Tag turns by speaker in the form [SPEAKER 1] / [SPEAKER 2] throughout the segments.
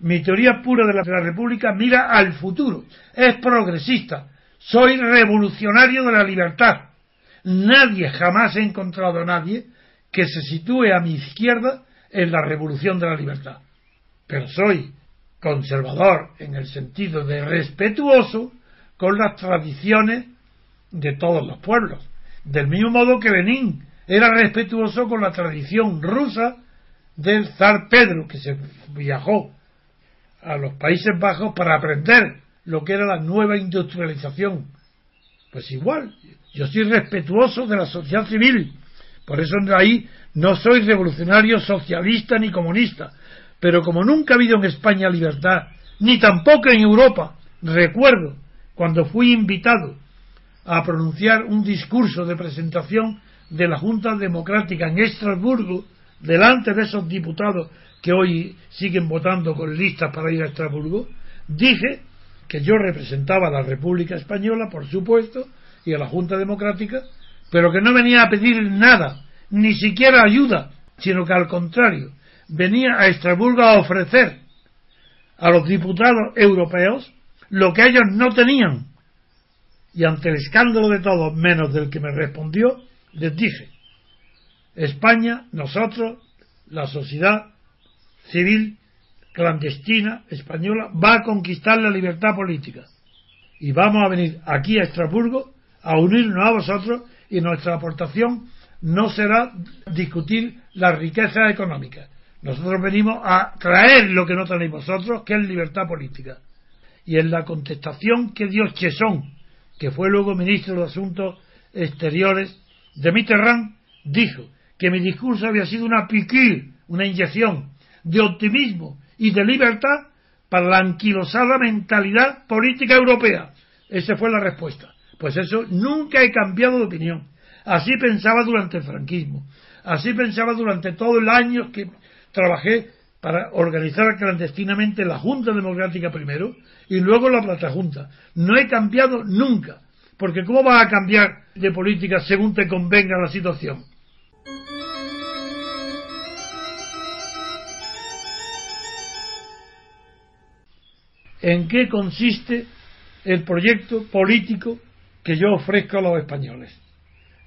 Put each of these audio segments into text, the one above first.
[SPEAKER 1] Mi teoría pura de la, República mira al futuro, es progresista, soy revolucionario de la libertad. Nadie, jamás he encontrado a nadie que se sitúe a mi izquierda en la revolución de la libertad. Pero soy conservador en el sentido de respetuoso con las tradiciones de todos los pueblos. Del mismo modo que Lenin era respetuoso con la tradición rusa del zar Pedro, que se viajó a los Países Bajos para aprender lo que era la nueva industrialización. Pues igual, yo soy respetuoso de la sociedad civil, por eso ahí no soy revolucionario socialista ni comunista, pero como nunca ha habido en España libertad, ni tampoco en Europa, recuerdo cuando fui invitado a pronunciar un discurso de presentación de la Junta Democrática en Estrasburgo, delante de esos diputados que hoy siguen votando con listas para ir a Estrasburgo, dije que yo representaba a la República Española, por supuesto, y a la Junta Democrática, pero que no venía a pedir nada, ni siquiera ayuda, sino que al contrario, venía a Estrasburgo a ofrecer a los diputados europeos lo que ellos no tenían. Y ante el escándalo de todos, menos del que me respondió, les dije, España, nosotros, la sociedad civil clandestina española, va a conquistar la libertad política. Y vamos a venir aquí a Estrasburgo a unirnos a vosotros y nuestra aportación no será discutir la riqueza económica. Nosotros venimos a traer lo que no tenéis vosotros, que es libertad política. Y en la contestación que dio Chesón, que fue luego ministro de Asuntos Exteriores de Mitterrand, dijo que mi discurso había sido una piquil, una inyección de optimismo y de libertad para la anquilosada mentalidad política europea. Esa fue la respuesta. Pues eso nunca he cambiado de opinión. Así pensaba durante el franquismo. Así pensaba durante todo el año que trabajé para organizar clandestinamente la Junta Democrática primero y luego la Plata Junta. No he cambiado nunca. Porque ¿cómo vas a cambiar de política según te convenga la situación? En qué consiste el proyecto político que yo ofrezco a los españoles.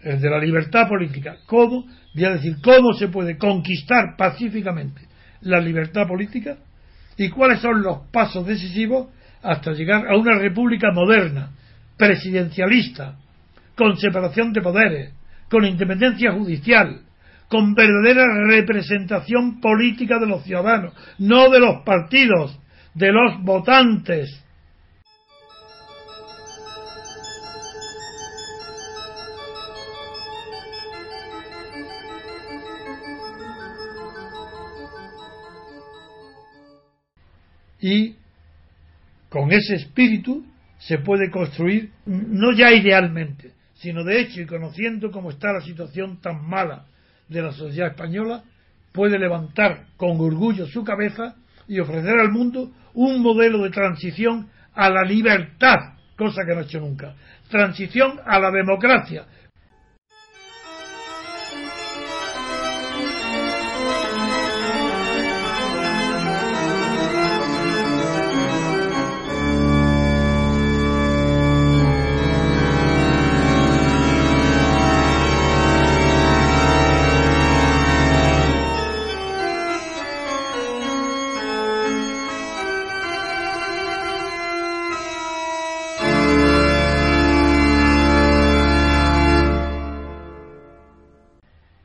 [SPEAKER 1] El de la libertad política. ¿Cómo? Voy a decir, ¿cómo se puede conquistar pacíficamente la libertad política? ¿Y cuáles son los pasos decisivos hasta llegar a una república moderna, presidencialista, con separación de poderes, con independencia judicial, con verdadera representación política de los ciudadanos, no de los partidos, de los votantes. Y con ese espíritu se puede construir, no ya idealmente, sino de hecho y conociendo cómo está la situación tan mala de la sociedad española, puede levantar con orgullo su cabeza y ofrecer al mundo un modelo de transición a la libertad, cosa que no ha hecho nunca. Transición a la democracia,